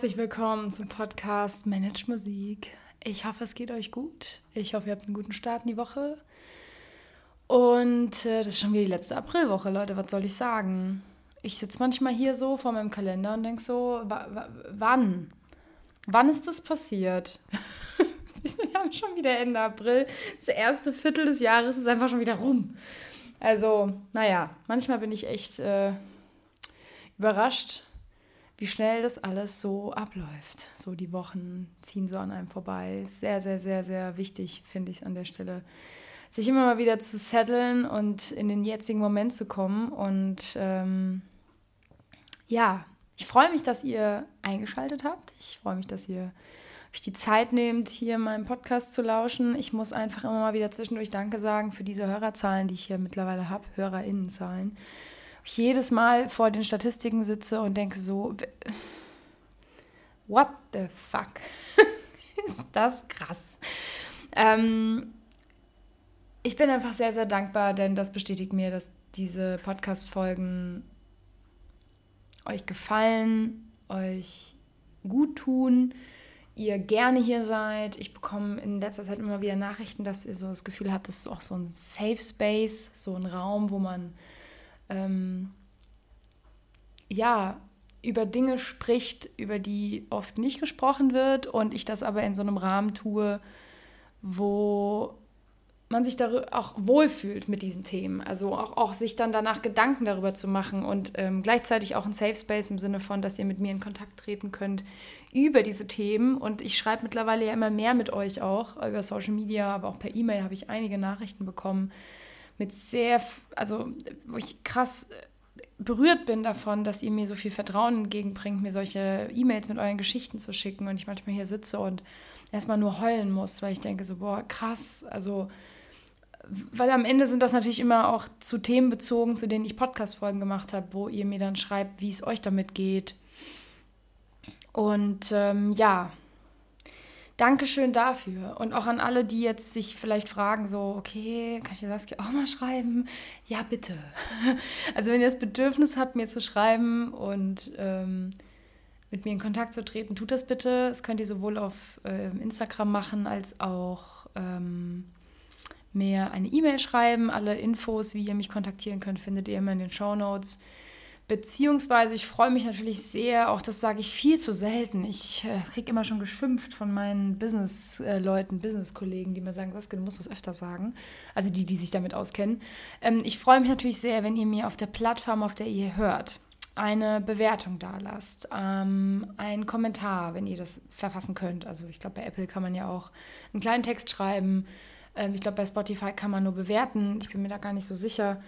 Herzlich willkommen zum Podcast Manage Musik. Ich hoffe, es geht euch gut. Ich hoffe, ihr habt einen guten Start in die Woche. Und äh, das ist schon wieder die letzte Aprilwoche, Leute. Was soll ich sagen? Ich sitze manchmal hier so vor meinem Kalender und denke so, wann? Wann ist das passiert? Wir haben schon wieder Ende April. Das erste Viertel des Jahres ist einfach schon wieder rum. Also, naja, manchmal bin ich echt äh, überrascht, wie schnell das alles so abläuft. So die Wochen ziehen so an einem vorbei. Sehr, sehr, sehr, sehr wichtig, finde ich an der Stelle, sich immer mal wieder zu setteln und in den jetzigen Moment zu kommen. Und ähm, ja, ich freue mich, dass ihr eingeschaltet habt. Ich freue mich, dass ihr euch die Zeit nehmt, hier meinem Podcast zu lauschen. Ich muss einfach immer mal wieder zwischendurch Danke sagen für diese Hörerzahlen, die ich hier mittlerweile habe, HörerInnenzahlen ich jedes Mal vor den Statistiken sitze und denke so, what the fuck? ist das krass. Ähm, ich bin einfach sehr, sehr dankbar, denn das bestätigt mir, dass diese Podcast-Folgen euch gefallen, euch gut tun, ihr gerne hier seid. Ich bekomme in letzter Zeit immer wieder Nachrichten, dass ihr so das Gefühl habt, das ist auch so ein Safe Space, so ein Raum, wo man ähm, ja, über Dinge spricht, über die oft nicht gesprochen wird und ich das aber in so einem Rahmen tue, wo man sich auch wohlfühlt mit diesen Themen. Also auch, auch sich dann danach Gedanken darüber zu machen und ähm, gleichzeitig auch ein Safe Space im Sinne von, dass ihr mit mir in Kontakt treten könnt über diese Themen. Und ich schreibe mittlerweile ja immer mehr mit euch auch über Social Media, aber auch per E-Mail habe ich einige Nachrichten bekommen mit sehr, also wo ich krass berührt bin davon, dass ihr mir so viel Vertrauen entgegenbringt, mir solche E-Mails mit euren Geschichten zu schicken und ich manchmal hier sitze und erstmal nur heulen muss, weil ich denke so, boah, krass, also weil am Ende sind das natürlich immer auch zu Themen bezogen, zu denen ich Podcast-Folgen gemacht habe, wo ihr mir dann schreibt, wie es euch damit geht. Und ähm, ja, Dankeschön dafür. Und auch an alle, die jetzt sich vielleicht fragen, so, okay, kann ich Saskia auch mal schreiben? Ja, bitte. Also wenn ihr das Bedürfnis habt, mir zu schreiben und ähm, mit mir in Kontakt zu treten, tut das bitte. Das könnt ihr sowohl auf äh, Instagram machen, als auch ähm, mir eine E-Mail schreiben. Alle Infos, wie ihr mich kontaktieren könnt, findet ihr immer in den Show Notes. Beziehungsweise ich freue mich natürlich sehr, auch das sage ich viel zu selten. Ich äh, kriege immer schon geschimpft von meinen Business-Leuten, Business-Kollegen, die mir sagen, Saskia, du musst das öfter sagen. Also die, die sich damit auskennen. Ähm, ich freue mich natürlich sehr, wenn ihr mir auf der Plattform, auf der ihr hört, eine Bewertung da lasst, ähm, einen Kommentar, wenn ihr das verfassen könnt. Also ich glaube, bei Apple kann man ja auch einen kleinen Text schreiben. Ähm, ich glaube, bei Spotify kann man nur bewerten. Ich bin mir da gar nicht so sicher.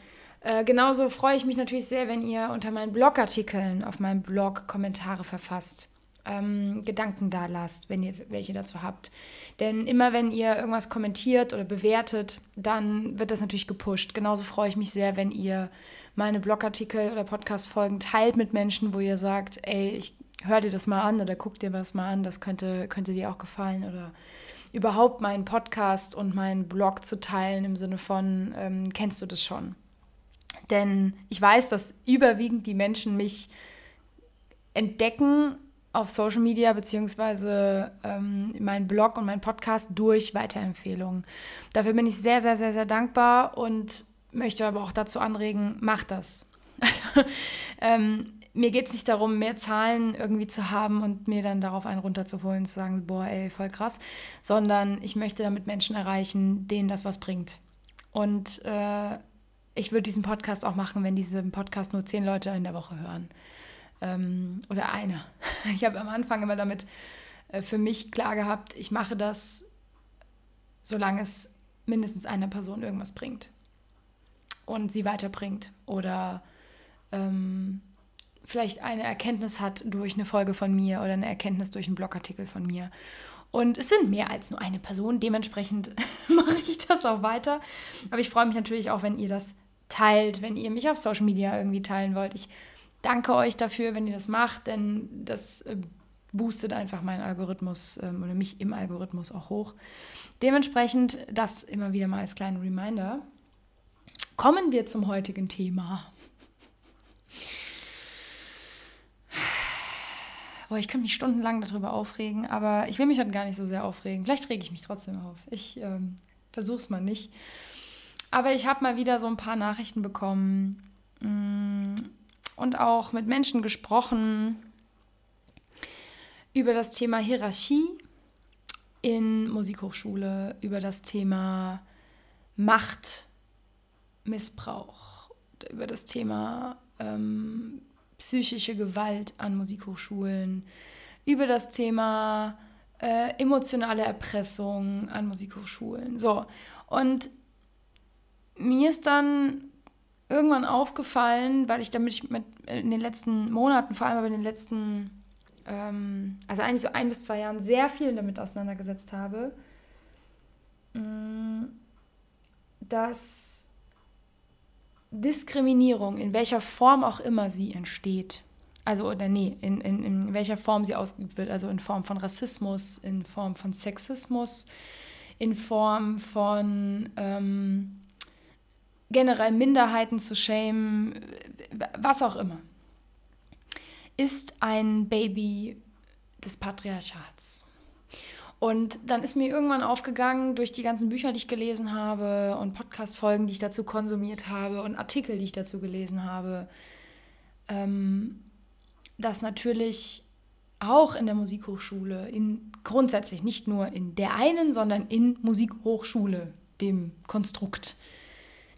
Äh, genauso freue ich mich natürlich sehr, wenn ihr unter meinen Blogartikeln auf meinem Blog Kommentare verfasst. Ähm, Gedanken da lasst, wenn ihr welche dazu habt. Denn immer wenn ihr irgendwas kommentiert oder bewertet, dann wird das natürlich gepusht. Genauso freue ich mich sehr, wenn ihr meine Blogartikel oder Podcast-Folgen teilt mit Menschen, wo ihr sagt, ey, ich hör dir das mal an oder guck dir das mal an, das könnte, könnte dir auch gefallen oder überhaupt meinen Podcast und meinen Blog zu teilen im Sinne von, ähm, kennst du das schon? Denn ich weiß, dass überwiegend die Menschen mich entdecken auf Social Media beziehungsweise ähm, meinen Blog und meinen Podcast durch Weiterempfehlungen. Dafür bin ich sehr, sehr, sehr, sehr dankbar und möchte aber auch dazu anregen, macht das. Also, ähm, mir geht es nicht darum, mehr Zahlen irgendwie zu haben und mir dann darauf einen runterzuholen und zu sagen, boah, ey, voll krass, sondern ich möchte damit Menschen erreichen, denen das was bringt. Und äh, ich würde diesen Podcast auch machen, wenn diesen Podcast nur zehn Leute in der Woche hören. Ähm, oder eine. Ich habe am Anfang immer damit äh, für mich klar gehabt, ich mache das, solange es mindestens einer Person irgendwas bringt und sie weiterbringt oder ähm, vielleicht eine Erkenntnis hat durch eine Folge von mir oder eine Erkenntnis durch einen Blogartikel von mir. Und es sind mehr als nur eine Person, dementsprechend mache ich das auch weiter. Aber ich freue mich natürlich auch, wenn ihr das teilt, wenn ihr mich auf Social Media irgendwie teilen wollt. Ich danke euch dafür, wenn ihr das macht, denn das äh, boostet einfach meinen Algorithmus ähm, oder mich im Algorithmus auch hoch. Dementsprechend das immer wieder mal als kleinen Reminder. Kommen wir zum heutigen Thema. boah, ich könnte mich stundenlang darüber aufregen, aber ich will mich heute gar nicht so sehr aufregen. Vielleicht rege ich mich trotzdem auf. Ich ähm, versuche es mal nicht. Aber ich habe mal wieder so ein paar Nachrichten bekommen mm, und auch mit Menschen gesprochen über das Thema Hierarchie in Musikhochschule, über das Thema Machtmissbrauch, über das Thema ähm, psychische Gewalt an Musikhochschulen, über das Thema äh, emotionale Erpressung an Musikhochschulen. So, und mir ist dann irgendwann aufgefallen, weil ich damit mit, in den letzten Monaten, vor allem aber in den letzten, ähm, also eigentlich so ein bis zwei Jahren, sehr viel damit auseinandergesetzt habe, mm, dass Diskriminierung, in welcher Form auch immer sie entsteht, also oder nee, in, in, in welcher Form sie ausgeübt wird, also in Form von Rassismus, in Form von Sexismus, in Form von ähm, generell Minderheiten zu schämen, was auch immer, ist ein Baby des Patriarchats. Und dann ist mir irgendwann aufgegangen, durch die ganzen Bücher, die ich gelesen habe und Podcast-Folgen, die ich dazu konsumiert habe und Artikel, die ich dazu gelesen habe, ähm, dass natürlich auch in der Musikhochschule, in, grundsätzlich nicht nur in der einen, sondern in Musikhochschule, dem Konstrukt,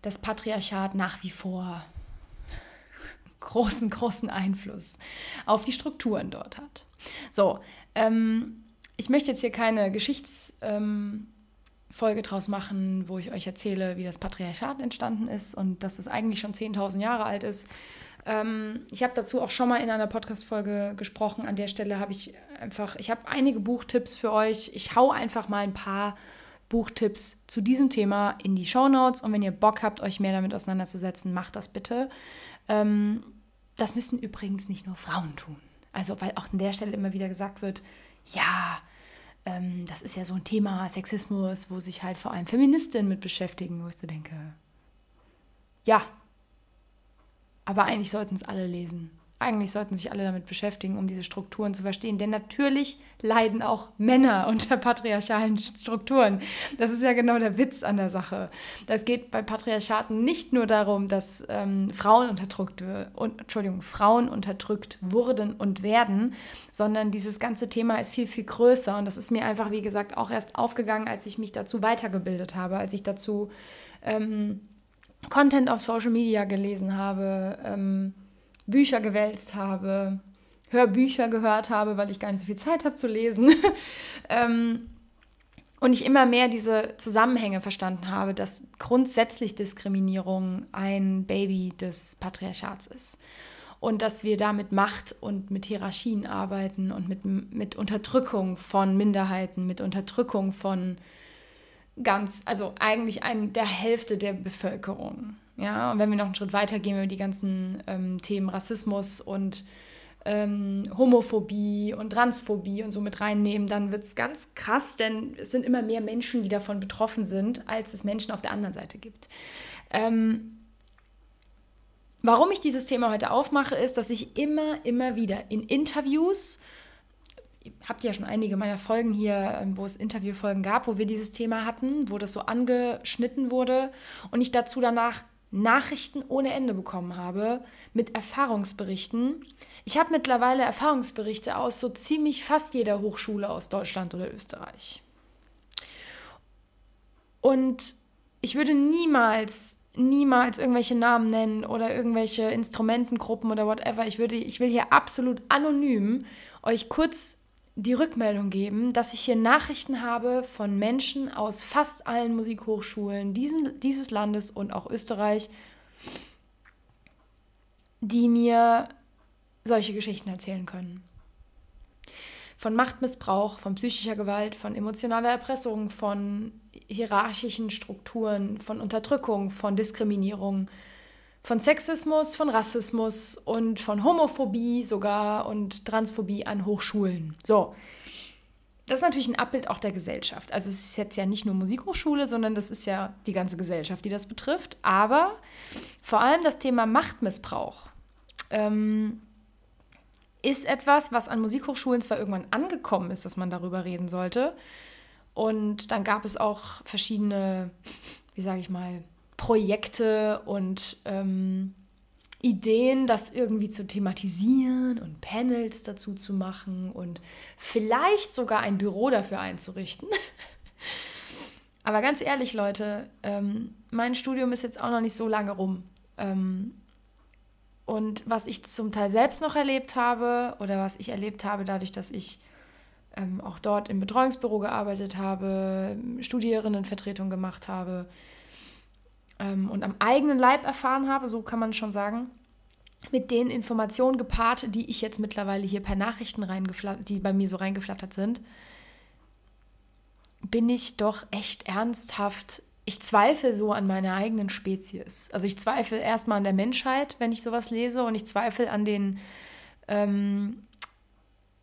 das Patriarchat nach wie vor großen, großen Einfluss auf die Strukturen dort hat. So, ähm, ich möchte jetzt hier keine Geschichtsfolge ähm, draus machen, wo ich euch erzähle, wie das Patriarchat entstanden ist und dass es eigentlich schon 10.000 Jahre alt ist. Ähm, ich habe dazu auch schon mal in einer Podcast-Folge gesprochen. An der Stelle habe ich einfach, ich habe einige Buchtipps für euch. Ich hau einfach mal ein paar Buchtipps zu diesem Thema in die Show Notes und wenn ihr Bock habt, euch mehr damit auseinanderzusetzen, macht das bitte. Ähm, das müssen übrigens nicht nur Frauen tun. Also, weil auch an der Stelle immer wieder gesagt wird, ja, ähm, das ist ja so ein Thema Sexismus, wo sich halt vor allem Feministinnen mit beschäftigen, wo ich so denke, ja, aber eigentlich sollten es alle lesen. Eigentlich sollten sich alle damit beschäftigen, um diese Strukturen zu verstehen. Denn natürlich leiden auch Männer unter patriarchalen Strukturen. Das ist ja genau der Witz an der Sache. Das geht bei Patriarchaten nicht nur darum, dass ähm, Frauen unterdrückt und, Entschuldigung, Frauen unterdrückt wurden und werden, sondern dieses ganze Thema ist viel, viel größer. Und das ist mir einfach, wie gesagt, auch erst aufgegangen, als ich mich dazu weitergebildet habe, als ich dazu ähm, Content auf Social Media gelesen habe. Ähm, Bücher gewälzt habe, Hörbücher gehört habe, weil ich gar nicht so viel Zeit habe zu lesen. ähm, und ich immer mehr diese Zusammenhänge verstanden habe, dass grundsätzlich Diskriminierung ein Baby des Patriarchats ist. Und dass wir da mit Macht und mit Hierarchien arbeiten und mit, mit Unterdrückung von Minderheiten, mit Unterdrückung von ganz, also eigentlich ein, der Hälfte der Bevölkerung. Ja, und wenn wir noch einen Schritt weiter gehen, wenn wir die ganzen ähm, Themen Rassismus und ähm, Homophobie und Transphobie und so mit reinnehmen, dann wird es ganz krass, denn es sind immer mehr Menschen, die davon betroffen sind, als es Menschen auf der anderen Seite gibt. Ähm, warum ich dieses Thema heute aufmache, ist, dass ich immer, immer wieder in Interviews, habt ihr ja schon einige meiner Folgen hier, ähm, wo es Interviewfolgen gab, wo wir dieses Thema hatten, wo das so angeschnitten wurde und ich dazu danach Nachrichten ohne Ende bekommen habe mit Erfahrungsberichten. Ich habe mittlerweile Erfahrungsberichte aus so ziemlich fast jeder Hochschule aus Deutschland oder Österreich. Und ich würde niemals, niemals irgendwelche Namen nennen oder irgendwelche Instrumentengruppen oder whatever. Ich, würde, ich will hier absolut anonym euch kurz die Rückmeldung geben, dass ich hier Nachrichten habe von Menschen aus fast allen Musikhochschulen diesen, dieses Landes und auch Österreich, die mir solche Geschichten erzählen können. Von Machtmissbrauch, von psychischer Gewalt, von emotionaler Erpressung, von hierarchischen Strukturen, von Unterdrückung, von Diskriminierung, von Sexismus, von Rassismus und von Homophobie sogar und Transphobie an Hochschulen. So. Das ist natürlich ein Abbild auch der Gesellschaft. Also es ist jetzt ja nicht nur Musikhochschule, sondern das ist ja die ganze Gesellschaft, die das betrifft. Aber vor allem das Thema Machtmissbrauch ähm, ist etwas, was an Musikhochschulen zwar irgendwann angekommen ist, dass man darüber reden sollte. Und dann gab es auch verschiedene, wie sage ich mal, Projekte und ähm, Ideen, das irgendwie zu thematisieren und Panels dazu zu machen und vielleicht sogar ein Büro dafür einzurichten. Aber ganz ehrlich, Leute, ähm, mein Studium ist jetzt auch noch nicht so lange rum. Ähm, und was ich zum Teil selbst noch erlebt habe oder was ich erlebt habe, dadurch, dass ich ähm, auch dort im Betreuungsbüro gearbeitet habe, Studierendenvertretung gemacht habe ähm, und am eigenen Leib erfahren habe, so kann man schon sagen, mit den Informationen gepaart, die ich jetzt mittlerweile hier per Nachrichten reingeflattert, die bei mir so reingeflattert sind, bin ich doch echt ernsthaft ich zweifle so an meiner eigenen Spezies. Also ich zweifle erstmal an der Menschheit, wenn ich sowas lese, und ich zweifle an den, ähm,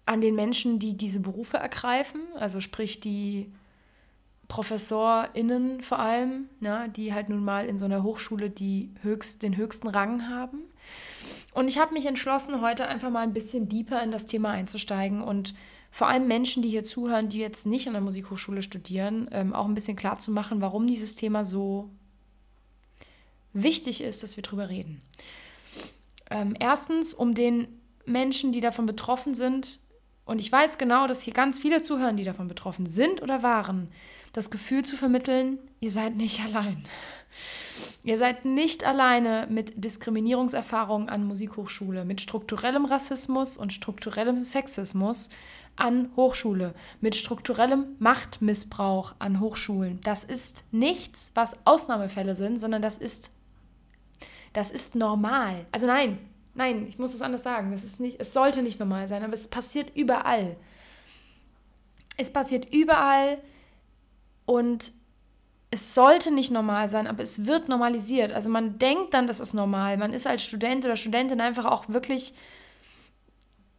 an den Menschen, die diese Berufe ergreifen, also sprich die ProfessorInnen vor allem, ne, die halt nun mal in so einer Hochschule die höchst, den höchsten Rang haben. Und ich habe mich entschlossen, heute einfach mal ein bisschen deeper in das Thema einzusteigen und vor allem Menschen, die hier zuhören, die jetzt nicht an der Musikhochschule studieren, ähm, auch ein bisschen klar zu machen, warum dieses Thema so wichtig ist, dass wir drüber reden. Ähm, erstens, um den Menschen, die davon betroffen sind, und ich weiß genau, dass hier ganz viele zuhören, die davon betroffen sind oder waren, das Gefühl zu vermitteln, ihr seid nicht allein. Ihr seid nicht alleine mit Diskriminierungserfahrungen an Musikhochschule, mit strukturellem Rassismus und strukturellem Sexismus an Hochschule, mit strukturellem Machtmissbrauch an Hochschulen. Das ist nichts, was Ausnahmefälle sind, sondern das ist, das ist normal. Also nein, nein, ich muss es anders sagen. Das ist nicht, es sollte nicht normal sein, aber es passiert überall. Es passiert überall und es sollte nicht normal sein, aber es wird normalisiert. Also man denkt dann, das ist normal. Man ist als Student oder Studentin einfach auch wirklich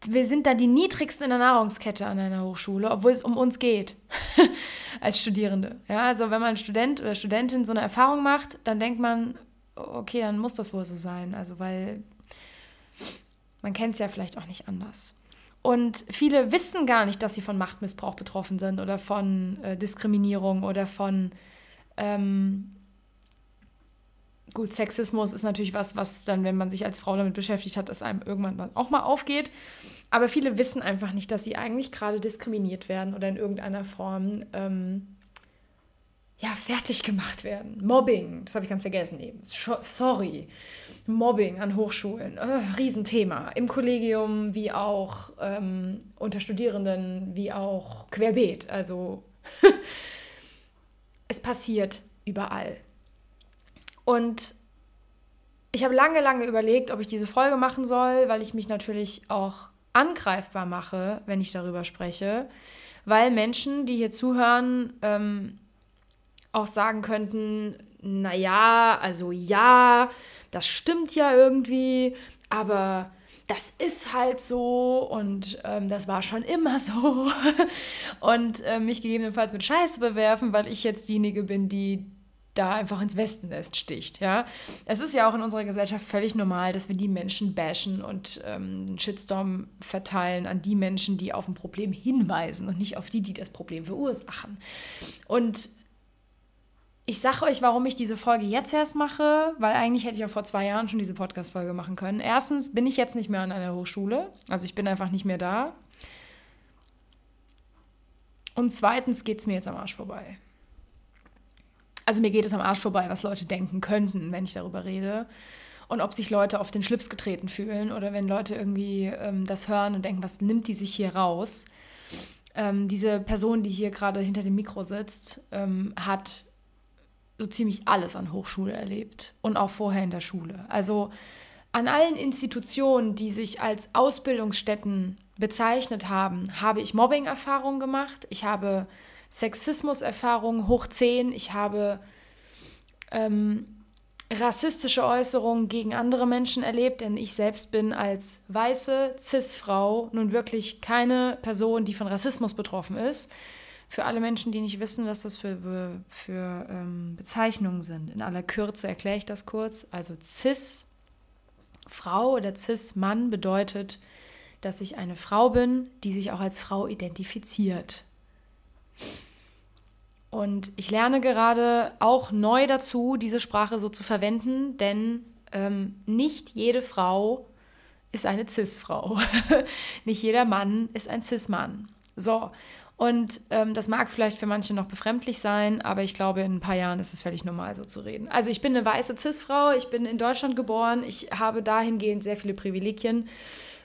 wir sind da die niedrigsten in der Nahrungskette an einer Hochschule, obwohl es um uns geht als Studierende. Ja, also wenn man Student oder Studentin so eine Erfahrung macht, dann denkt man, okay, dann muss das wohl so sein. Also weil man kennt es ja vielleicht auch nicht anders. Und viele wissen gar nicht, dass sie von Machtmissbrauch betroffen sind oder von äh, Diskriminierung oder von ähm, gut, Sexismus ist natürlich was, was dann, wenn man sich als Frau damit beschäftigt hat, es einem irgendwann dann auch mal aufgeht. Aber viele wissen einfach nicht, dass sie eigentlich gerade diskriminiert werden oder in irgendeiner Form ähm, ja, fertig gemacht werden. Mobbing, das habe ich ganz vergessen eben. Sorry. Mobbing an Hochschulen, oh, Riesenthema. Im Kollegium wie auch ähm, unter Studierenden, wie auch querbeet. Also es passiert überall. Und ich habe lange, lange überlegt, ob ich diese Folge machen soll, weil ich mich natürlich auch angreifbar mache, wenn ich darüber spreche, weil Menschen, die hier zuhören, ähm, auch sagen könnten, naja, also ja, das stimmt ja irgendwie, aber das ist halt so und ähm, das war schon immer so und äh, mich gegebenenfalls mit Scheiße bewerfen, weil ich jetzt diejenige bin, die da einfach ins Wespennest sticht. Ja? Es ist ja auch in unserer Gesellschaft völlig normal, dass wir die Menschen bashen und ähm, Shitstorm verteilen an die Menschen, die auf ein Problem hinweisen und nicht auf die, die das Problem verursachen. Und ich sage euch, warum ich diese Folge jetzt erst mache, weil eigentlich hätte ich auch vor zwei Jahren schon diese Podcast-Folge machen können. Erstens bin ich jetzt nicht mehr an einer Hochschule, also ich bin einfach nicht mehr da. Und zweitens geht es mir jetzt am Arsch vorbei also mir geht es am Arsch vorbei, was Leute denken könnten, wenn ich darüber rede. Und ob sich Leute auf den Schlips getreten fühlen oder wenn Leute irgendwie ähm, das hören und denken, was nimmt die sich hier raus? Ähm, diese Person, die hier gerade hinter dem Mikro sitzt, ähm, hat so ziemlich alles an Hochschule erlebt und auch vorher in der Schule. Also an allen Institutionen, die sich als Ausbildungsstätten bezeichnet haben, habe ich Mobbing-Erfahrungen gemacht. Ich habe Sexismuserfahrungen hoch 10. Ich habe ähm, rassistische Äußerungen gegen andere Menschen erlebt, denn ich selbst bin als weiße Cis-Frau nun wirklich keine Person, die von Rassismus betroffen ist. Für alle Menschen, die nicht wissen, was das für, für ähm, Bezeichnungen sind. In aller Kürze erkläre ich das kurz. Also Cis-Frau oder Cis-Mann bedeutet dass ich eine Frau bin, die sich auch als Frau identifiziert. Und ich lerne gerade auch neu dazu, diese Sprache so zu verwenden, denn ähm, nicht jede Frau ist eine Cis-Frau. nicht jeder Mann ist ein Cis-Mann. So, und ähm, das mag vielleicht für manche noch befremdlich sein, aber ich glaube, in ein paar Jahren ist es völlig normal, so zu reden. Also ich bin eine weiße Cis-Frau, ich bin in Deutschland geboren, ich habe dahingehend sehr viele Privilegien,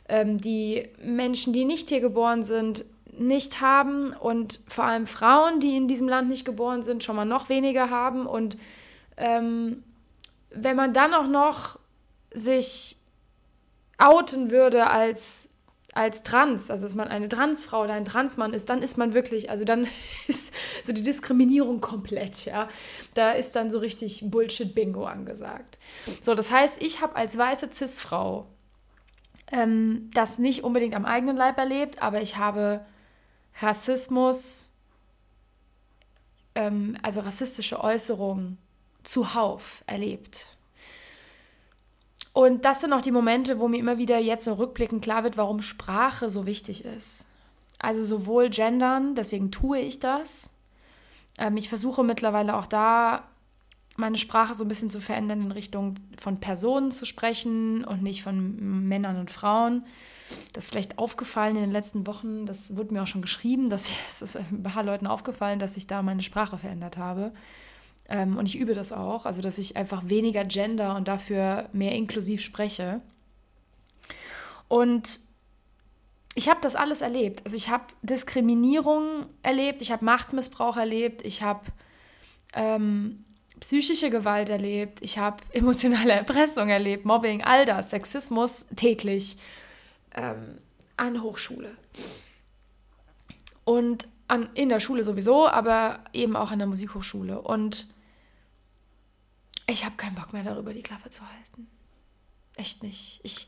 ähm, die Menschen, die nicht hier geboren sind, nicht haben und vor allem Frauen, die in diesem Land nicht geboren sind, schon mal noch weniger haben. Und ähm, wenn man dann auch noch sich outen würde als als trans, also dass man eine Transfrau oder ein Transmann ist, dann ist man wirklich, also dann ist so die Diskriminierung komplett, ja. Da ist dann so richtig Bullshit-Bingo angesagt. So, das heißt, ich habe als weiße Cis-Frau ähm, das nicht unbedingt am eigenen Leib erlebt, aber ich habe Rassismus, ähm, also rassistische Äußerungen zuhauf erlebt. Und das sind auch die Momente, wo mir immer wieder jetzt so rückblickend klar wird, warum Sprache so wichtig ist. Also sowohl gendern, deswegen tue ich das. Ähm, ich versuche mittlerweile auch da meine Sprache so ein bisschen zu verändern in Richtung von Personen zu sprechen und nicht von Männern und Frauen. Das ist vielleicht aufgefallen in den letzten Wochen, das wurde mir auch schon geschrieben, dass es ein paar Leuten aufgefallen, dass ich da meine Sprache verändert habe. Ähm, und ich übe das auch, also dass ich einfach weniger gender und dafür mehr inklusiv spreche. Und ich habe das alles erlebt. Also ich habe Diskriminierung erlebt, ich habe Machtmissbrauch erlebt, ich habe ähm, psychische Gewalt erlebt, ich habe emotionale Erpressung erlebt, Mobbing, all das, Sexismus täglich ähm, an Hochschule. Und an, in der Schule sowieso, aber eben auch an der Musikhochschule. Und ich habe keinen Bock mehr darüber, die Klappe zu halten. Echt nicht. Ich,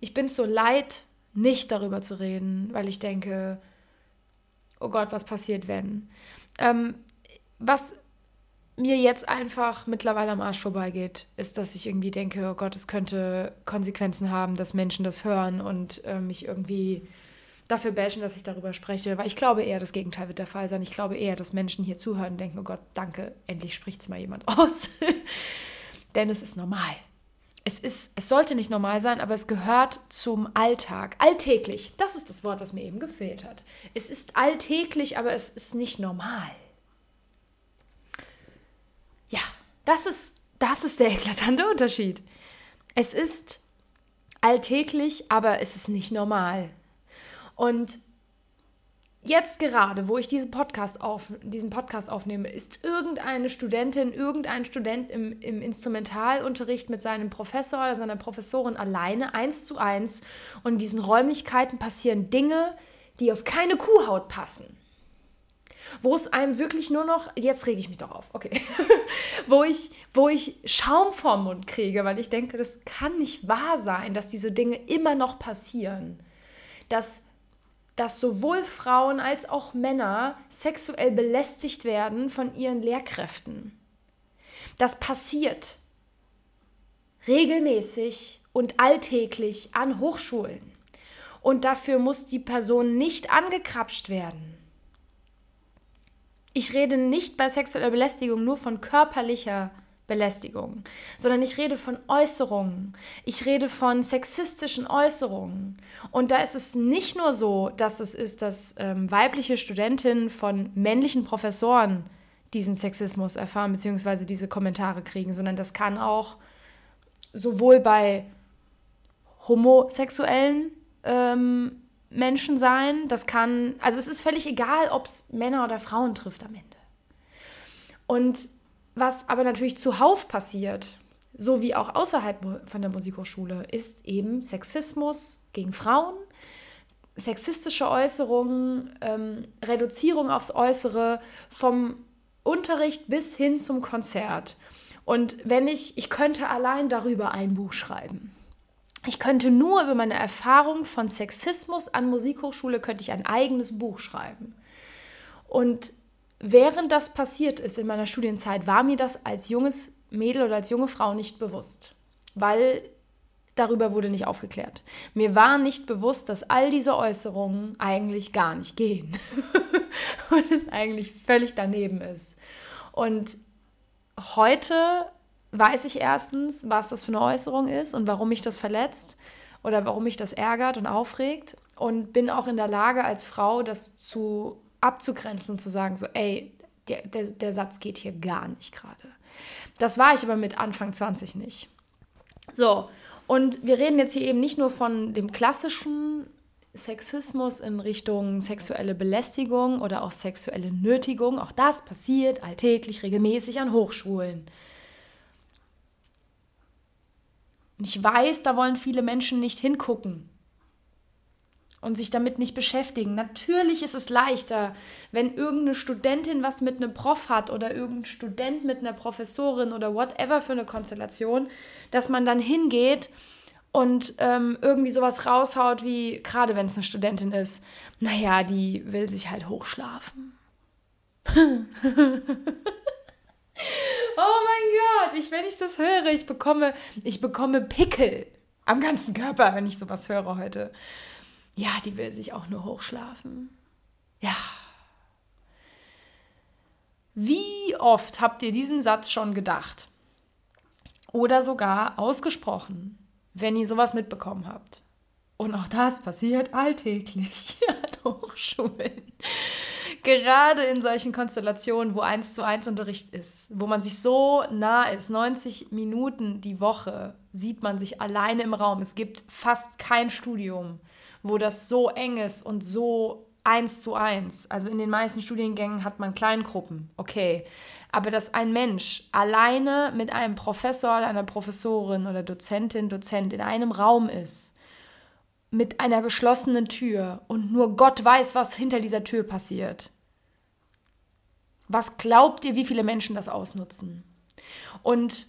ich bin so leid, nicht darüber zu reden, weil ich denke, oh Gott, was passiert, wenn? Ähm, was mir jetzt einfach mittlerweile am Arsch vorbeigeht, ist, dass ich irgendwie denke, oh Gott, es könnte Konsequenzen haben, dass Menschen das hören und äh, mich irgendwie dafür bashen, dass ich darüber spreche. Weil ich glaube eher, das Gegenteil wird der Fall sein. Ich glaube eher, dass Menschen hier zuhören und denken, oh Gott, danke, endlich spricht es mal jemand aus. Denn es ist normal. Es, ist, es sollte nicht normal sein, aber es gehört zum Alltag. Alltäglich. Das ist das Wort, was mir eben gefehlt hat. Es ist alltäglich, aber es ist nicht normal. Ja, das ist, das ist der eklatante Unterschied. Es ist alltäglich, aber es ist nicht normal. Und jetzt gerade, wo ich diesen Podcast, auf, diesen Podcast aufnehme, ist irgendeine Studentin, irgendein Student im, im Instrumentalunterricht mit seinem Professor oder seiner Professorin alleine, eins zu eins. Und in diesen Räumlichkeiten passieren Dinge, die auf keine Kuhhaut passen wo es einem wirklich nur noch, jetzt rege ich mich doch auf, okay, wo, ich, wo ich Schaum vorm Mund kriege, weil ich denke, das kann nicht wahr sein, dass diese Dinge immer noch passieren. Dass, dass sowohl Frauen als auch Männer sexuell belästigt werden von ihren Lehrkräften. Das passiert regelmäßig und alltäglich an Hochschulen. Und dafür muss die Person nicht angekrapscht werden. Ich rede nicht bei sexueller Belästigung nur von körperlicher Belästigung, sondern ich rede von Äußerungen. Ich rede von sexistischen Äußerungen. Und da ist es nicht nur so, dass es ist, dass ähm, weibliche Studentinnen von männlichen Professoren diesen Sexismus erfahren, beziehungsweise diese Kommentare kriegen, sondern das kann auch sowohl bei homosexuellen ähm, Menschen sein. Das kann, also es ist völlig egal, ob es Männer oder Frauen trifft am Ende. Und was aber natürlich zuhauf passiert, so wie auch außerhalb von der Musikhochschule, ist eben Sexismus gegen Frauen, sexistische Äußerungen, ähm, Reduzierung aufs Äußere, vom Unterricht bis hin zum Konzert. Und wenn ich, ich könnte allein darüber ein Buch schreiben. Ich könnte nur über meine Erfahrung von Sexismus an Musikhochschule könnte ich ein eigenes Buch schreiben. Und während das passiert ist in meiner Studienzeit, war mir das als junges Mädel oder als junge Frau nicht bewusst, weil darüber wurde nicht aufgeklärt. Mir war nicht bewusst, dass all diese Äußerungen eigentlich gar nicht gehen und es eigentlich völlig daneben ist. Und heute weiß ich erstens, was das für eine Äußerung ist und warum mich das verletzt oder warum mich das ärgert und aufregt und bin auch in der Lage als Frau, das zu abzugrenzen und zu sagen, so, ey, der, der, der Satz geht hier gar nicht gerade. Das war ich aber mit Anfang 20 nicht. So, und wir reden jetzt hier eben nicht nur von dem klassischen Sexismus in Richtung sexuelle Belästigung oder auch sexuelle Nötigung. Auch das passiert alltäglich, regelmäßig an Hochschulen. ich weiß, da wollen viele Menschen nicht hingucken und sich damit nicht beschäftigen. Natürlich ist es leichter, wenn irgendeine Studentin was mit einem Prof hat oder irgendein Student mit einer Professorin oder whatever für eine Konstellation, dass man dann hingeht und ähm, irgendwie sowas raushaut, wie gerade wenn es eine Studentin ist, naja, die will sich halt hochschlafen. oh mein Gott, ich, wenn ich das höre, ich bekomme, ich bekomme Pickel am ganzen Körper, wenn ich sowas höre heute. Ja, die will sich auch nur hochschlafen. Ja. Wie oft habt ihr diesen Satz schon gedacht? Oder sogar ausgesprochen, wenn ihr sowas mitbekommen habt? Und auch das passiert alltäglich an Hochschulen. Gerade in solchen Konstellationen, wo eins zu eins Unterricht ist, wo man sich so nah ist, 90 Minuten die Woche, sieht man sich alleine im Raum. Es gibt fast kein Studium, wo das so eng ist und so eins zu eins. Also in den meisten Studiengängen hat man Kleingruppen, okay. Aber dass ein Mensch alleine mit einem Professor oder einer Professorin oder Dozentin, Dozent in einem Raum ist, mit einer geschlossenen Tür und nur Gott weiß, was hinter dieser Tür passiert. Was glaubt ihr, wie viele Menschen das ausnutzen? Und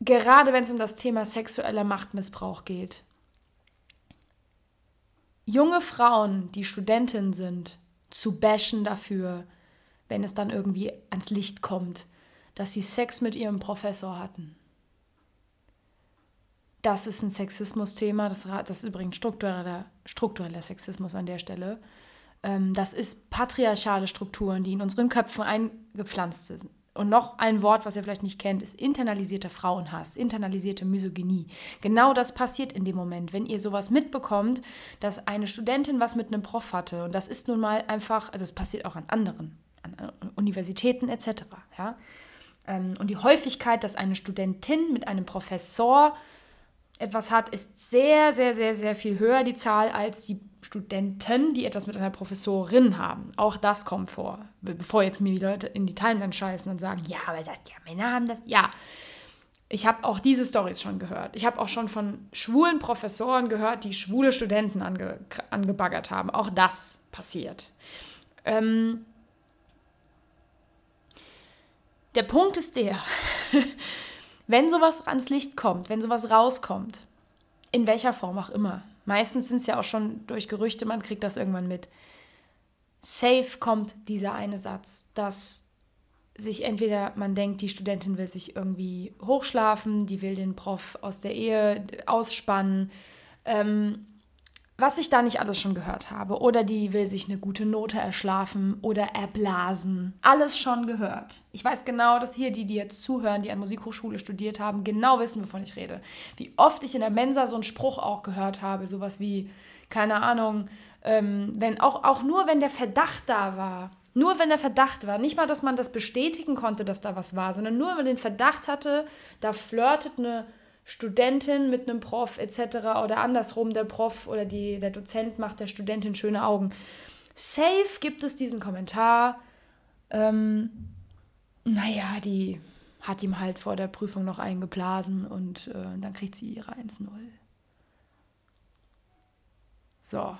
gerade wenn es um das Thema sexueller Machtmissbrauch geht, junge Frauen, die Studentinnen sind, zu bashen dafür, wenn es dann irgendwie ans Licht kommt, dass sie Sex mit ihrem Professor hatten. Das ist ein Sexismus-Thema, das, das, ist übrigens struktureller, struktureller Sexismus an der Stelle. Ähm, das ist patriarchale Strukturen, die in unseren Köpfen eingepflanzt sind. Und noch ein Wort, was ihr vielleicht nicht kennt, ist internalisierter Frauenhass, internalisierte Misogynie. Genau das passiert in dem Moment, wenn ihr sowas mitbekommt, dass eine Studentin was mit einem Prof hatte. Und das ist nun mal einfach, also es passiert auch an anderen, an Universitäten etc. Ja? Ähm, und die Häufigkeit, dass eine Studentin mit einem Professor etwas hat, ist sehr, sehr, sehr, sehr viel höher, die Zahl, als die Studenten, die etwas mit einer Professorin haben. Auch das kommt vor. Bevor jetzt mir die Leute in die Timeline scheißen und sagen, ja, aber das, ja, Männer haben das. Ja, ich habe auch diese Stories schon gehört. Ich habe auch schon von schwulen Professoren gehört, die schwule Studenten ange, angebaggert haben. Auch das passiert. Ähm, der Punkt ist der, wenn sowas ans Licht kommt, wenn sowas rauskommt, in welcher Form auch immer, meistens sind es ja auch schon durch Gerüchte, man kriegt das irgendwann mit, safe kommt dieser eine Satz, dass sich entweder man denkt, die Studentin will sich irgendwie hochschlafen, die will den Prof aus der Ehe ausspannen, ähm, was ich da nicht alles schon gehört habe. Oder die will sich eine gute Note erschlafen oder erblasen. Alles schon gehört. Ich weiß genau, dass hier die, die jetzt zuhören, die an Musikhochschule studiert haben, genau wissen, wovon ich rede. Wie oft ich in der Mensa so einen Spruch auch gehört habe, sowas wie, keine Ahnung, ähm, wenn auch, auch nur wenn der Verdacht da war. Nur wenn der Verdacht war, nicht mal, dass man das bestätigen konnte, dass da was war, sondern nur, wenn man den Verdacht hatte, da flirtet eine Studentin mit einem Prof etc. oder andersrum, der Prof oder die, der Dozent macht der Studentin schöne Augen. Safe gibt es diesen Kommentar. Ähm, naja, die hat ihm halt vor der Prüfung noch eingeblasen und äh, dann kriegt sie ihre 1-0. So.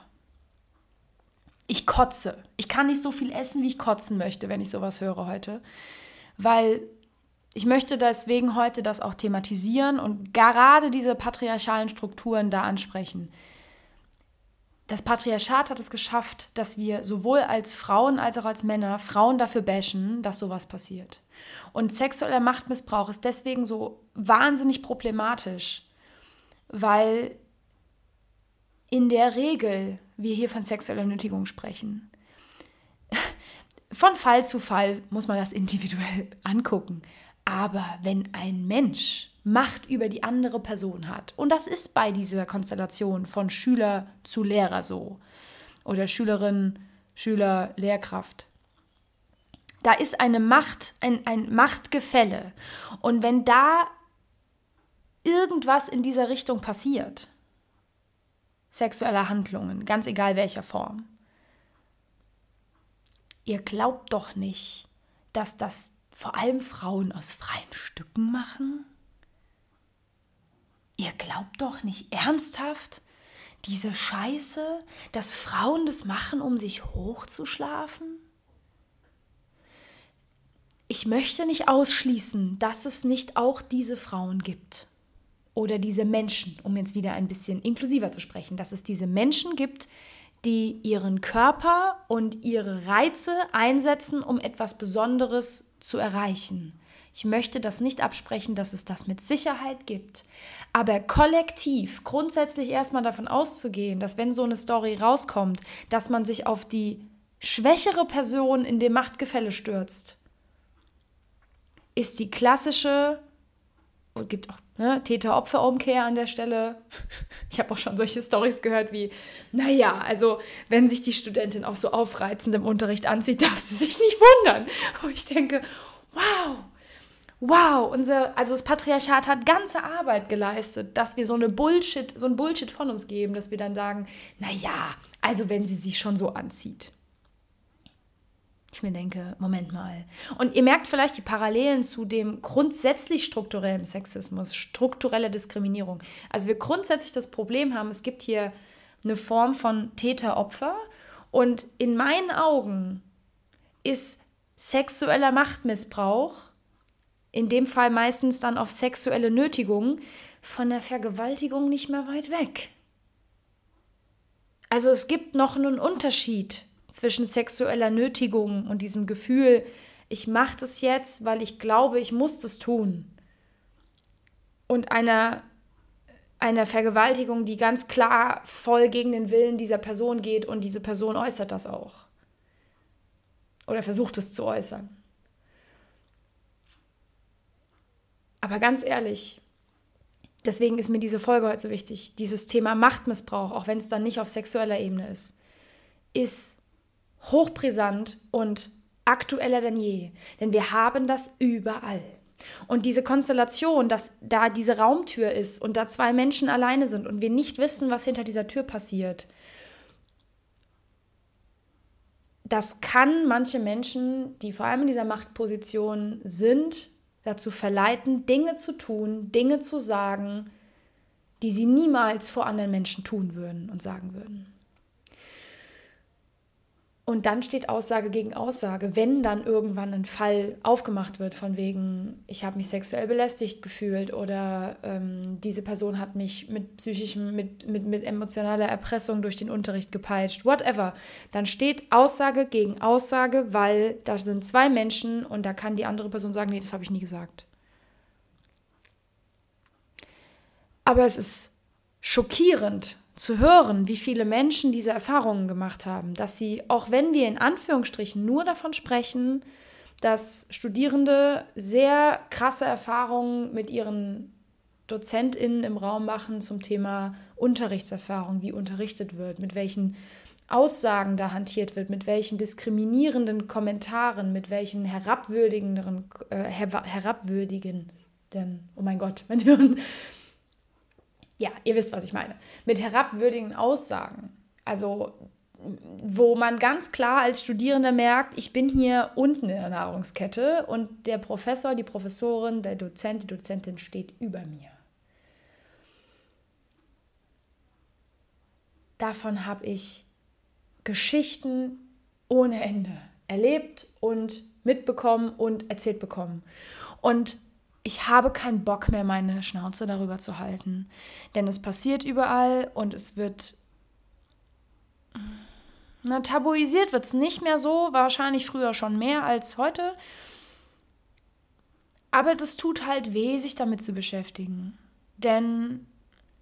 Ich kotze. Ich kann nicht so viel essen, wie ich kotzen möchte, wenn ich sowas höre heute. Weil ich möchte deswegen heute das auch thematisieren und gerade diese patriarchalen Strukturen da ansprechen. Das Patriarchat hat es geschafft, dass wir sowohl als Frauen als auch als Männer Frauen dafür bashen, dass sowas passiert. Und sexueller Machtmissbrauch ist deswegen so wahnsinnig problematisch, weil in der Regel wir hier von sexueller Nötigung sprechen. Von Fall zu Fall muss man das individuell angucken. Aber wenn ein Mensch Macht über die andere Person hat, und das ist bei dieser Konstellation von Schüler zu Lehrer so, oder Schülerin, Schüler, Lehrkraft, da ist eine Macht, ein, ein Machtgefälle. Und wenn da irgendwas in dieser Richtung passiert, sexueller Handlungen, ganz egal welcher Form, ihr glaubt doch nicht, dass das vor allem Frauen aus freien Stücken machen? Ihr glaubt doch nicht ernsthaft diese Scheiße, dass Frauen das machen, um sich hochzuschlafen? Ich möchte nicht ausschließen, dass es nicht auch diese Frauen gibt oder diese Menschen, um jetzt wieder ein bisschen inklusiver zu sprechen, dass es diese Menschen gibt, die ihren Körper und ihre Reize einsetzen, um etwas Besonderes zu erreichen. Ich möchte das nicht absprechen, dass es das mit Sicherheit gibt. Aber kollektiv grundsätzlich erstmal davon auszugehen, dass wenn so eine Story rauskommt, dass man sich auf die schwächere Person in dem Machtgefälle stürzt, ist die klassische, und gibt auch ne, Täter-Opfer-Umkehr an der Stelle. Ich habe auch schon solche Stories gehört wie, naja, also wenn sich die Studentin auch so aufreizend im Unterricht anzieht, darf sie sich nicht wundern. Wo ich denke, wow, wow, unser, also das Patriarchat hat ganze Arbeit geleistet, dass wir so eine Bullshit, so ein Bullshit von uns geben, dass wir dann sagen, naja, also wenn sie sich schon so anzieht. Ich mir denke, Moment mal. Und ihr merkt vielleicht die Parallelen zu dem grundsätzlich strukturellen Sexismus, strukturelle Diskriminierung. Also wir grundsätzlich das Problem haben, es gibt hier eine Form von Täter-Opfer und in meinen Augen ist sexueller Machtmissbrauch in dem Fall meistens dann auf sexuelle Nötigung, von der Vergewaltigung nicht mehr weit weg. Also es gibt noch einen Unterschied zwischen sexueller Nötigung und diesem Gefühl, ich mache das jetzt, weil ich glaube, ich muss das tun. Und einer, einer Vergewaltigung, die ganz klar voll gegen den Willen dieser Person geht und diese Person äußert das auch. Oder versucht es zu äußern. Aber ganz ehrlich, deswegen ist mir diese Folge heute so wichtig. Dieses Thema Machtmissbrauch, auch wenn es dann nicht auf sexueller Ebene ist, ist hochbrisant und aktueller denn je. Denn wir haben das überall. Und diese Konstellation, dass da diese Raumtür ist und da zwei Menschen alleine sind und wir nicht wissen, was hinter dieser Tür passiert, das kann manche Menschen, die vor allem in dieser Machtposition sind, dazu verleiten, Dinge zu tun, Dinge zu sagen, die sie niemals vor anderen Menschen tun würden und sagen würden. Und dann steht Aussage gegen Aussage, wenn dann irgendwann ein Fall aufgemacht wird von wegen, ich habe mich sexuell belästigt gefühlt oder ähm, diese Person hat mich mit psychischem, mit, mit, mit emotionaler Erpressung durch den Unterricht gepeitscht, whatever, dann steht Aussage gegen Aussage, weil da sind zwei Menschen und da kann die andere Person sagen, nee, das habe ich nie gesagt. Aber es ist schockierend, zu hören, wie viele Menschen diese Erfahrungen gemacht haben, dass sie, auch wenn wir in Anführungsstrichen nur davon sprechen, dass Studierende sehr krasse Erfahrungen mit ihren DozentInnen im Raum machen zum Thema Unterrichtserfahrung, wie unterrichtet wird, mit welchen Aussagen da hantiert wird, mit welchen diskriminierenden Kommentaren, mit welchen herabwürdigenden, äh, herabwürdigenden, oh mein Gott, mein Hirn, ja, ihr wisst, was ich meine. Mit herabwürdigen Aussagen. Also, wo man ganz klar als Studierender merkt, ich bin hier unten in der Nahrungskette und der Professor, die Professorin, der Dozent, die Dozentin steht über mir. Davon habe ich Geschichten ohne Ende erlebt und mitbekommen und erzählt bekommen. Und ich habe keinen Bock mehr, meine Schnauze darüber zu halten. Denn es passiert überall und es wird. Na, tabuisiert wird es nicht mehr so, wahrscheinlich früher schon mehr als heute. Aber das tut halt weh, sich damit zu beschäftigen. Denn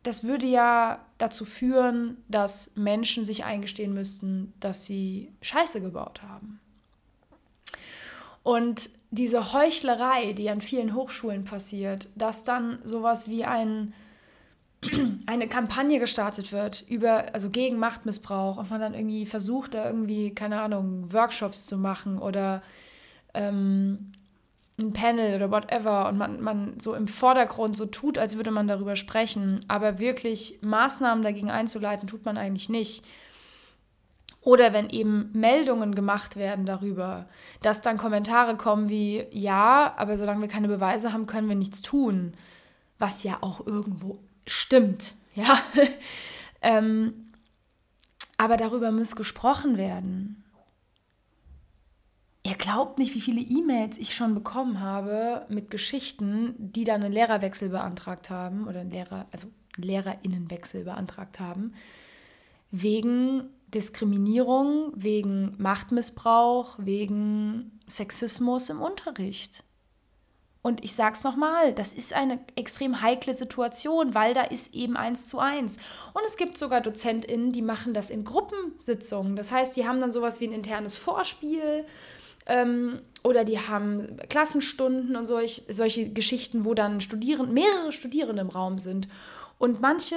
das würde ja dazu führen, dass Menschen sich eingestehen müssten, dass sie Scheiße gebaut haben. Und diese Heuchlerei, die an vielen Hochschulen passiert, dass dann sowas wie ein, eine Kampagne gestartet wird über, also gegen Machtmissbrauch und man dann irgendwie versucht, da irgendwie, keine Ahnung, Workshops zu machen oder ähm, ein Panel oder whatever und man, man so im Vordergrund so tut, als würde man darüber sprechen, aber wirklich Maßnahmen dagegen einzuleiten, tut man eigentlich nicht. Oder wenn eben Meldungen gemacht werden darüber, dass dann Kommentare kommen wie, ja, aber solange wir keine Beweise haben, können wir nichts tun. Was ja auch irgendwo stimmt, ja. ähm, aber darüber muss gesprochen werden. Ihr glaubt nicht, wie viele E-Mails ich schon bekommen habe mit Geschichten, die dann einen Lehrerwechsel beantragt haben oder einen Lehrer, also einen Lehrerinnenwechsel beantragt haben, wegen Diskriminierung, wegen Machtmissbrauch, wegen Sexismus im Unterricht. Und ich sage es nochmal, das ist eine extrem heikle Situation, weil da ist eben eins zu eins. Und es gibt sogar DozentInnen, die machen das in Gruppensitzungen. Das heißt, die haben dann sowas wie ein internes Vorspiel ähm, oder die haben Klassenstunden und solch, solche Geschichten, wo dann Studierende, mehrere Studierende im Raum sind. Und manche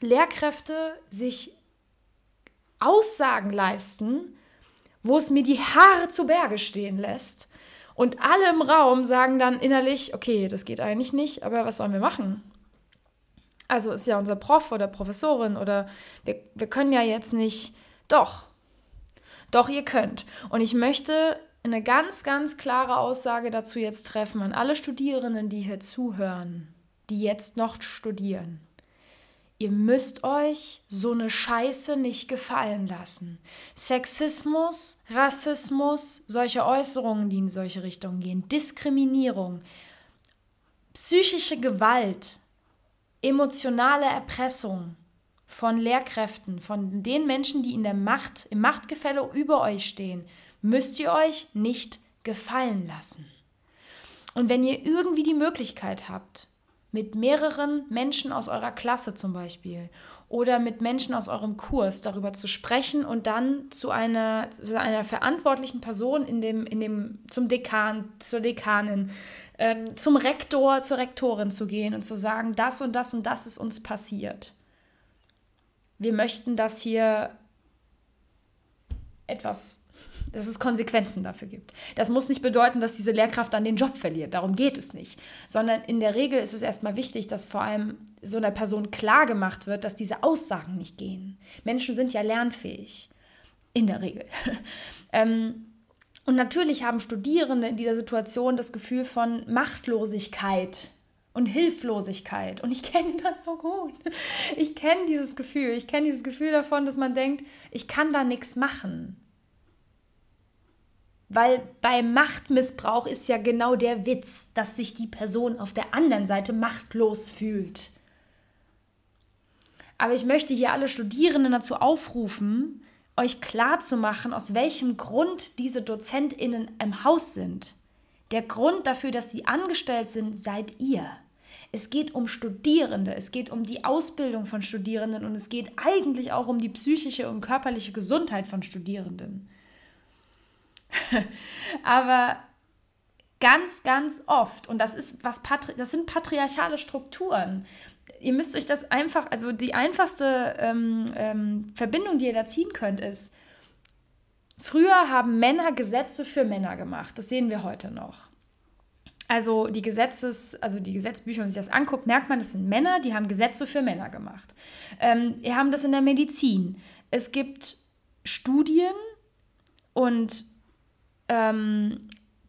Lehrkräfte sich Aussagen leisten, wo es mir die Haare zu Berge stehen lässt. Und alle im Raum sagen dann innerlich, okay, das geht eigentlich nicht, aber was sollen wir machen? Also ist ja unser Prof oder Professorin oder wir, wir können ja jetzt nicht. Doch, doch, ihr könnt. Und ich möchte eine ganz, ganz klare Aussage dazu jetzt treffen an alle Studierenden, die hier zuhören, die jetzt noch studieren. Ihr müsst euch so eine Scheiße nicht gefallen lassen. Sexismus, Rassismus, solche Äußerungen, die in solche Richtungen gehen, Diskriminierung, psychische Gewalt, emotionale Erpressung von Lehrkräften, von den Menschen, die in der Macht, im Machtgefälle über euch stehen, müsst ihr euch nicht gefallen lassen. Und wenn ihr irgendwie die Möglichkeit habt, mit mehreren Menschen aus eurer Klasse zum Beispiel oder mit Menschen aus eurem Kurs darüber zu sprechen und dann zu einer, zu einer verantwortlichen Person in dem, in dem, zum Dekan, zur Dekanin, ähm, zum Rektor, zur Rektorin zu gehen und zu sagen, das und das und das ist uns passiert. Wir möchten, dass hier etwas dass es Konsequenzen dafür gibt. Das muss nicht bedeuten, dass diese Lehrkraft dann den Job verliert. Darum geht es nicht. Sondern in der Regel ist es erstmal wichtig, dass vor allem so einer Person klar gemacht wird, dass diese Aussagen nicht gehen. Menschen sind ja lernfähig. In der Regel. ähm, und natürlich haben Studierende in dieser Situation das Gefühl von Machtlosigkeit und Hilflosigkeit. Und ich kenne das so gut. Ich kenne dieses Gefühl. Ich kenne dieses Gefühl davon, dass man denkt, ich kann da nichts machen. Weil bei Machtmissbrauch ist ja genau der Witz, dass sich die Person auf der anderen Seite machtlos fühlt. Aber ich möchte hier alle Studierenden dazu aufrufen, euch klarzumachen, aus welchem Grund diese DozentInnen im Haus sind. Der Grund dafür, dass sie angestellt sind, seid ihr. Es geht um Studierende, es geht um die Ausbildung von Studierenden und es geht eigentlich auch um die psychische und körperliche Gesundheit von Studierenden. Aber ganz, ganz oft, und das ist was das sind patriarchale Strukturen. Ihr müsst euch das einfach, also die einfachste ähm, ähm, Verbindung, die ihr da ziehen könnt, ist, früher haben Männer Gesetze für Männer gemacht. Das sehen wir heute noch. Also die Gesetzes, also die Gesetzbücher, wenn man sich das anguckt, merkt man, das sind Männer, die haben Gesetze für Männer gemacht. Ähm, wir haben das in der Medizin. Es gibt Studien und ähm,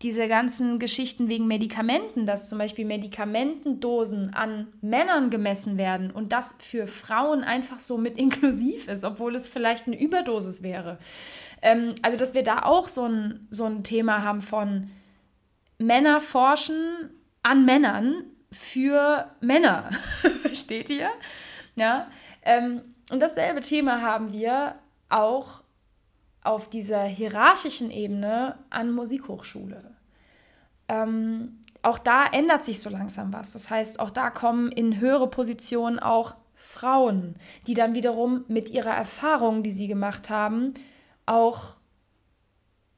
diese ganzen Geschichten wegen Medikamenten, dass zum Beispiel Medikamentendosen an Männern gemessen werden und das für Frauen einfach so mit inklusiv ist, obwohl es vielleicht eine Überdosis wäre. Ähm, also, dass wir da auch so ein, so ein Thema haben von Männer forschen an Männern für Männer. Versteht ihr? Ja. Ähm, und dasselbe Thema haben wir auch auf dieser hierarchischen Ebene an Musikhochschule. Ähm, auch da ändert sich so langsam was. Das heißt, auch da kommen in höhere Positionen auch Frauen, die dann wiederum mit ihrer Erfahrung, die sie gemacht haben, auch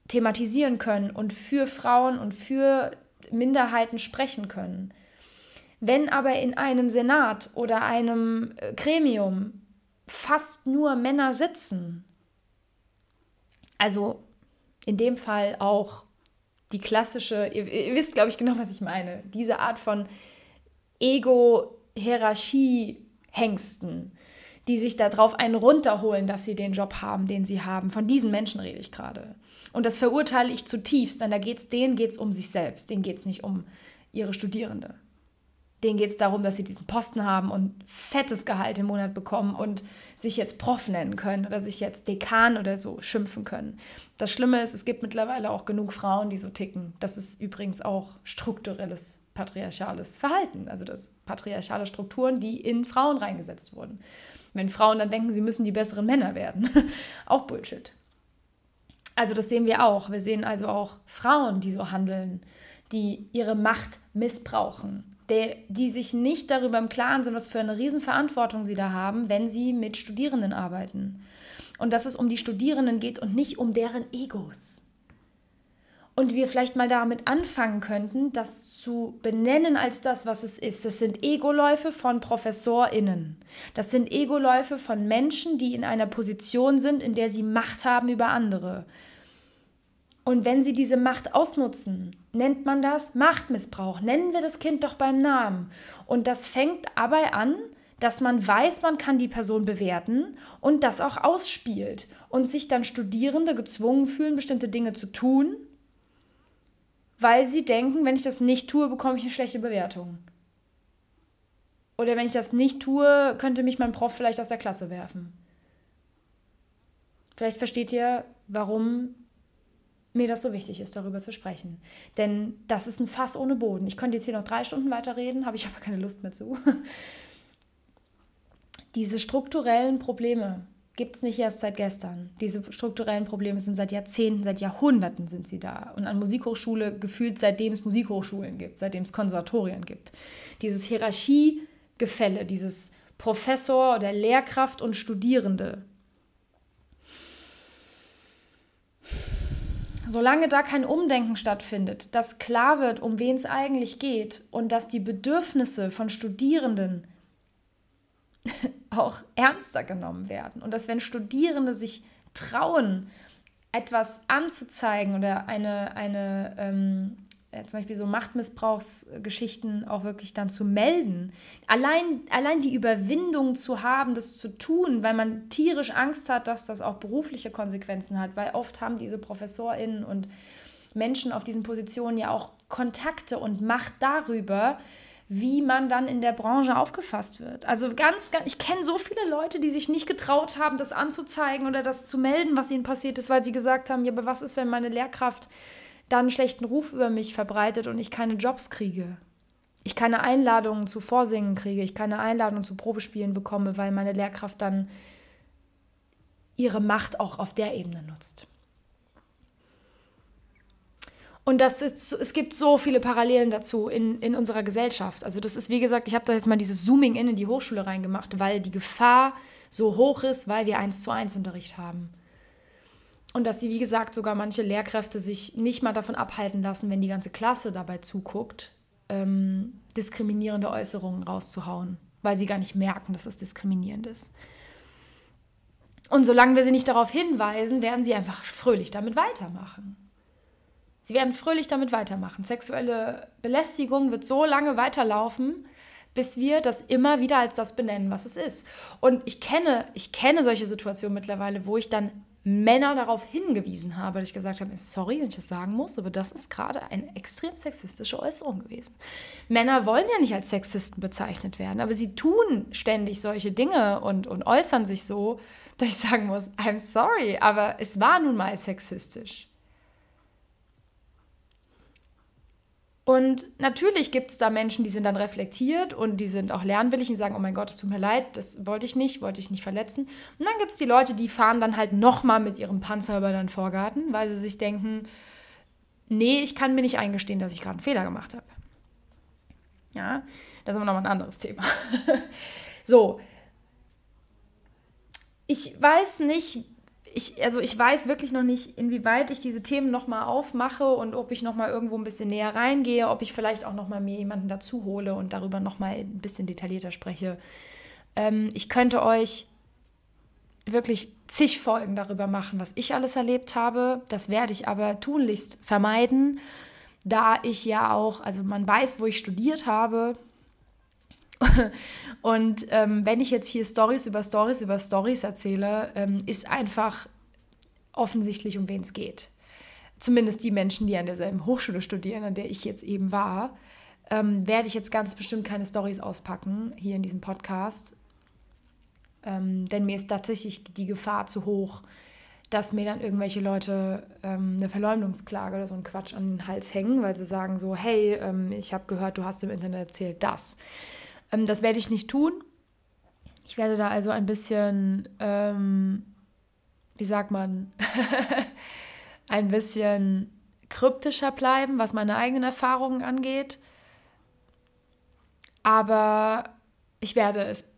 thematisieren können und für Frauen und für Minderheiten sprechen können. Wenn aber in einem Senat oder einem äh, Gremium fast nur Männer sitzen, also in dem Fall auch die klassische, ihr, ihr wisst, glaube ich, genau, was ich meine, diese Art von Ego-Hierarchie-Hengsten, die sich darauf einen runterholen, dass sie den Job haben, den sie haben. Von diesen Menschen rede ich gerade. Und das verurteile ich zutiefst, denn da geht's, denen geht es um sich selbst, denen geht es nicht um ihre Studierende. Denen geht es darum, dass sie diesen Posten haben und fettes Gehalt im Monat bekommen und sich jetzt Prof nennen können oder sich jetzt Dekan oder so schimpfen können. Das Schlimme ist, es gibt mittlerweile auch genug Frauen, die so ticken. Das ist übrigens auch strukturelles patriarchales Verhalten, also das patriarchale Strukturen, die in Frauen reingesetzt wurden. Wenn Frauen dann denken, sie müssen die besseren Männer werden, auch Bullshit. Also das sehen wir auch. Wir sehen also auch Frauen, die so handeln, die ihre Macht missbrauchen, der, die sich nicht darüber im Klaren sind, was für eine Riesenverantwortung sie da haben, wenn sie mit Studierenden arbeiten. Und dass es um die Studierenden geht und nicht um deren Egos. Und wir vielleicht mal damit anfangen könnten, das zu benennen als das, was es ist. Das sind Egoläufe von ProfessorInnen. Das sind Egoläufe von Menschen, die in einer Position sind, in der sie Macht haben über andere. Und wenn sie diese Macht ausnutzen, nennt man das Machtmissbrauch. Nennen wir das Kind doch beim Namen. Und das fängt dabei an, dass man weiß, man kann die Person bewerten und das auch ausspielt und sich dann Studierende gezwungen fühlen, bestimmte Dinge zu tun, weil sie denken, wenn ich das nicht tue, bekomme ich eine schlechte Bewertung. Oder wenn ich das nicht tue, könnte mich mein Prof vielleicht aus der Klasse werfen. Vielleicht versteht ihr, warum mir das so wichtig ist, darüber zu sprechen. Denn das ist ein Fass ohne Boden. Ich könnte jetzt hier noch drei Stunden weiterreden, habe ich aber keine Lust mehr zu. Diese strukturellen Probleme gibt es nicht erst seit gestern. Diese strukturellen Probleme sind seit Jahrzehnten, seit Jahrhunderten sind sie da. Und an Musikhochschule gefühlt seitdem es Musikhochschulen gibt, seitdem es Konservatorien gibt. Dieses Hierarchiegefälle, dieses Professor oder Lehrkraft und Studierende, Solange da kein Umdenken stattfindet, dass klar wird, um wen es eigentlich geht und dass die Bedürfnisse von Studierenden auch ernster genommen werden und dass wenn Studierende sich trauen, etwas anzuzeigen oder eine, eine ähm, äh, zum Beispiel so Machtmissbrauchsgeschichten auch wirklich dann zu melden. Allein, allein die Überwindung zu haben, das zu tun, weil man tierisch Angst hat, dass das auch berufliche Konsequenzen hat, weil oft haben diese ProfessorInnen und Menschen auf diesen Positionen ja auch Kontakte und Macht darüber, wie man dann in der Branche aufgefasst wird. Also ganz, ganz ich kenne so viele Leute, die sich nicht getraut haben, das anzuzeigen oder das zu melden, was ihnen passiert ist, weil sie gesagt haben, ja, aber was ist, wenn meine Lehrkraft dann einen schlechten Ruf über mich verbreitet und ich keine Jobs kriege. Ich keine Einladungen zu Vorsingen kriege, ich keine Einladungen zu Probespielen bekomme, weil meine Lehrkraft dann ihre Macht auch auf der Ebene nutzt. Und das ist, es gibt so viele Parallelen dazu in, in unserer Gesellschaft. Also das ist, wie gesagt, ich habe da jetzt mal dieses Zooming in in die Hochschule reingemacht, weil die Gefahr so hoch ist, weil wir eins zu eins Unterricht haben. Und dass sie, wie gesagt, sogar manche Lehrkräfte sich nicht mal davon abhalten lassen, wenn die ganze Klasse dabei zuguckt, ähm, diskriminierende Äußerungen rauszuhauen, weil sie gar nicht merken, dass es diskriminierend ist. Und solange wir sie nicht darauf hinweisen, werden sie einfach fröhlich damit weitermachen. Sie werden fröhlich damit weitermachen. Sexuelle Belästigung wird so lange weiterlaufen, bis wir das immer wieder als das benennen, was es ist. Und ich kenne, ich kenne solche Situationen mittlerweile, wo ich dann Männer darauf hingewiesen habe, dass ich gesagt habe, sorry, wenn ich das sagen muss, aber das ist gerade eine extrem sexistische Äußerung gewesen. Männer wollen ja nicht als Sexisten bezeichnet werden, aber sie tun ständig solche Dinge und, und äußern sich so, dass ich sagen muss, I'm sorry, aber es war nun mal sexistisch. Und natürlich gibt es da Menschen, die sind dann reflektiert und die sind auch lernwillig und sagen, oh mein Gott, es tut mir leid, das wollte ich nicht, wollte ich nicht verletzen. Und dann gibt es die Leute, die fahren dann halt nochmal mit ihrem Panzer über den Vorgarten, weil sie sich denken, nee, ich kann mir nicht eingestehen, dass ich gerade einen Fehler gemacht habe. Ja, das ist aber nochmal ein anderes Thema. so, ich weiß nicht, ich, also ich weiß wirklich noch nicht, inwieweit ich diese Themen nochmal aufmache und ob ich nochmal irgendwo ein bisschen näher reingehe, ob ich vielleicht auch nochmal mir jemanden dazu hole und darüber nochmal ein bisschen detaillierter spreche. Ähm, ich könnte euch wirklich zig Folgen darüber machen, was ich alles erlebt habe. Das werde ich aber tunlichst vermeiden, da ich ja auch, also man weiß, wo ich studiert habe. Und ähm, wenn ich jetzt hier Stories über Stories über Stories erzähle, ähm, ist einfach offensichtlich, um wen es geht. Zumindest die Menschen, die an derselben Hochschule studieren, an der ich jetzt eben war, ähm, werde ich jetzt ganz bestimmt keine Stories auspacken hier in diesem Podcast, ähm, denn mir ist tatsächlich die Gefahr zu hoch, dass mir dann irgendwelche Leute ähm, eine Verleumdungsklage oder so einen Quatsch an den Hals hängen, weil sie sagen so, hey, ähm, ich habe gehört, du hast im Internet erzählt das. Ähm, das werde ich nicht tun. Ich werde da also ein bisschen, ähm, wie sagt man, ein bisschen kryptischer bleiben, was meine eigenen Erfahrungen angeht. Aber ich werde es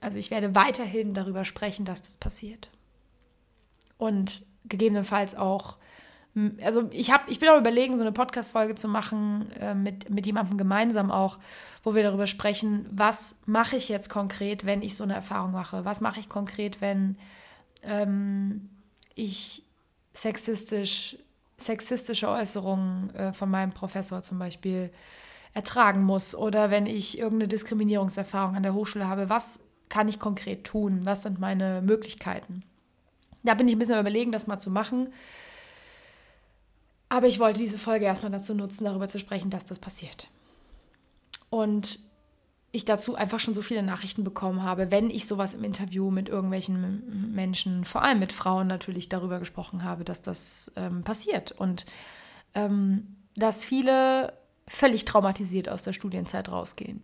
also ich werde weiterhin darüber sprechen, dass das passiert. Und gegebenenfalls auch, also ich, hab, ich bin auch überlegen, so eine Podcast-Folge zu machen äh, mit, mit jemandem gemeinsam auch, wo wir darüber sprechen, was mache ich jetzt konkret, wenn ich so eine Erfahrung mache? Was mache ich konkret, wenn ähm, ich sexistisch, sexistische Äußerungen äh, von meinem Professor zum Beispiel ertragen muss oder wenn ich irgendeine Diskriminierungserfahrung an der Hochschule habe, was kann ich konkret tun? Was sind meine Möglichkeiten? Da bin ich ein bisschen überlegen, das mal zu machen. Aber ich wollte diese Folge erstmal dazu nutzen, darüber zu sprechen, dass das passiert. Und ich dazu einfach schon so viele Nachrichten bekommen habe, wenn ich sowas im Interview mit irgendwelchen Menschen, vor allem mit Frauen natürlich darüber gesprochen habe, dass das ähm, passiert. Und ähm, dass viele völlig traumatisiert aus der Studienzeit rausgehen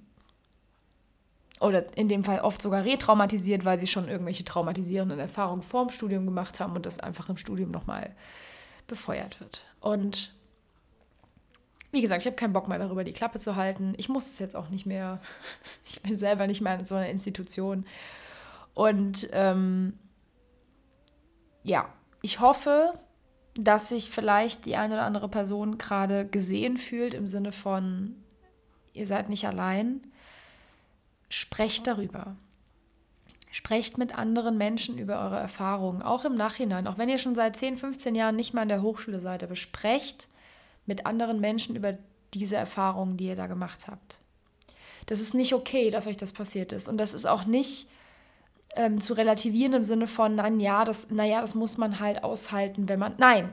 oder in dem Fall oft sogar retraumatisiert, weil sie schon irgendwelche traumatisierenden Erfahrungen vorm Studium gemacht haben und das einfach im Studium nochmal befeuert wird. Und wie gesagt, ich habe keinen Bock mehr darüber, die Klappe zu halten. Ich muss es jetzt auch nicht mehr. Ich bin selber nicht mehr in so einer Institution. Und ähm, ja, ich hoffe, dass sich vielleicht die eine oder andere Person gerade gesehen fühlt im Sinne von, ihr seid nicht allein sprecht darüber. Sprecht mit anderen Menschen über eure Erfahrungen, auch im Nachhinein, auch wenn ihr schon seit 10, 15 Jahren nicht mehr an der Hochschule seid, aber sprecht mit anderen Menschen über diese Erfahrungen, die ihr da gemacht habt. Das ist nicht okay, dass euch das passiert ist. Und das ist auch nicht ähm, zu relativieren im Sinne von, nein, ja, das, naja, das muss man halt aushalten, wenn man. Nein,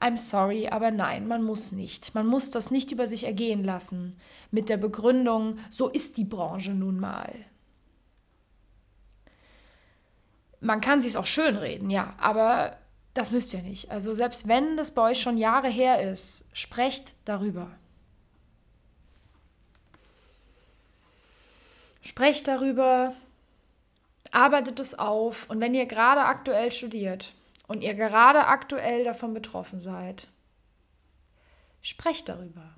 I'm sorry, aber nein, man muss nicht. Man muss das nicht über sich ergehen lassen mit der Begründung, so ist die Branche nun mal. Man kann sich auch schönreden, ja, aber das müsst ihr nicht. Also selbst wenn das bei euch schon Jahre her ist, sprecht darüber. Sprecht darüber, arbeitet es auf und wenn ihr gerade aktuell studiert, und ihr gerade aktuell davon betroffen seid, sprecht darüber.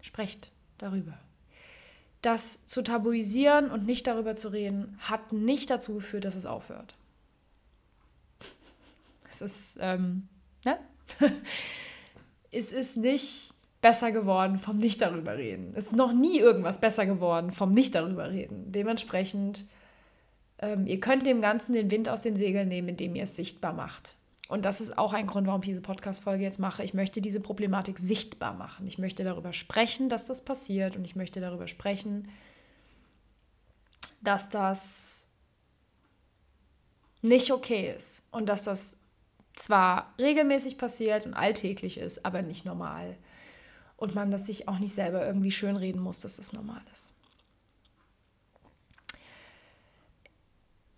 Sprecht darüber. Das zu tabuisieren und nicht darüber zu reden, hat nicht dazu geführt, dass es aufhört. Es ist, ähm, ne? es ist nicht besser geworden vom Nicht darüber reden. Es ist noch nie irgendwas besser geworden vom Nicht darüber reden. Dementsprechend ähm, ihr könnt dem Ganzen den Wind aus den Segeln nehmen, indem ihr es sichtbar macht. Und das ist auch ein Grund, warum ich diese Podcast-Folge jetzt mache. Ich möchte diese Problematik sichtbar machen. Ich möchte darüber sprechen, dass das passiert. Und ich möchte darüber sprechen, dass das nicht okay ist. Und dass das zwar regelmäßig passiert und alltäglich ist, aber nicht normal. Und man das sich auch nicht selber irgendwie schönreden muss, dass das normal ist.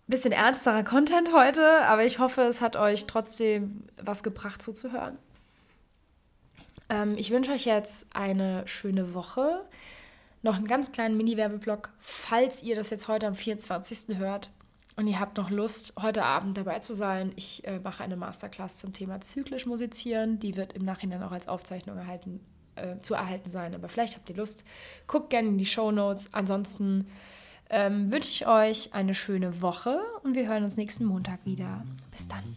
Bisschen ernsterer Content heute, aber ich hoffe, es hat euch trotzdem was gebracht zuzuhören. Ähm, ich wünsche euch jetzt eine schöne Woche. Noch einen ganz kleinen Mini-Werbeblock, falls ihr das jetzt heute am 24. hört und ihr habt noch Lust, heute Abend dabei zu sein. Ich äh, mache eine Masterclass zum Thema zyklisch musizieren. Die wird im Nachhinein auch als Aufzeichnung erhalten, äh, zu erhalten sein. Aber vielleicht habt ihr Lust. Guckt gerne in die Show Notes. Ansonsten ähm, wünsche ich euch eine schöne Woche und wir hören uns nächsten Montag wieder. Bis dann.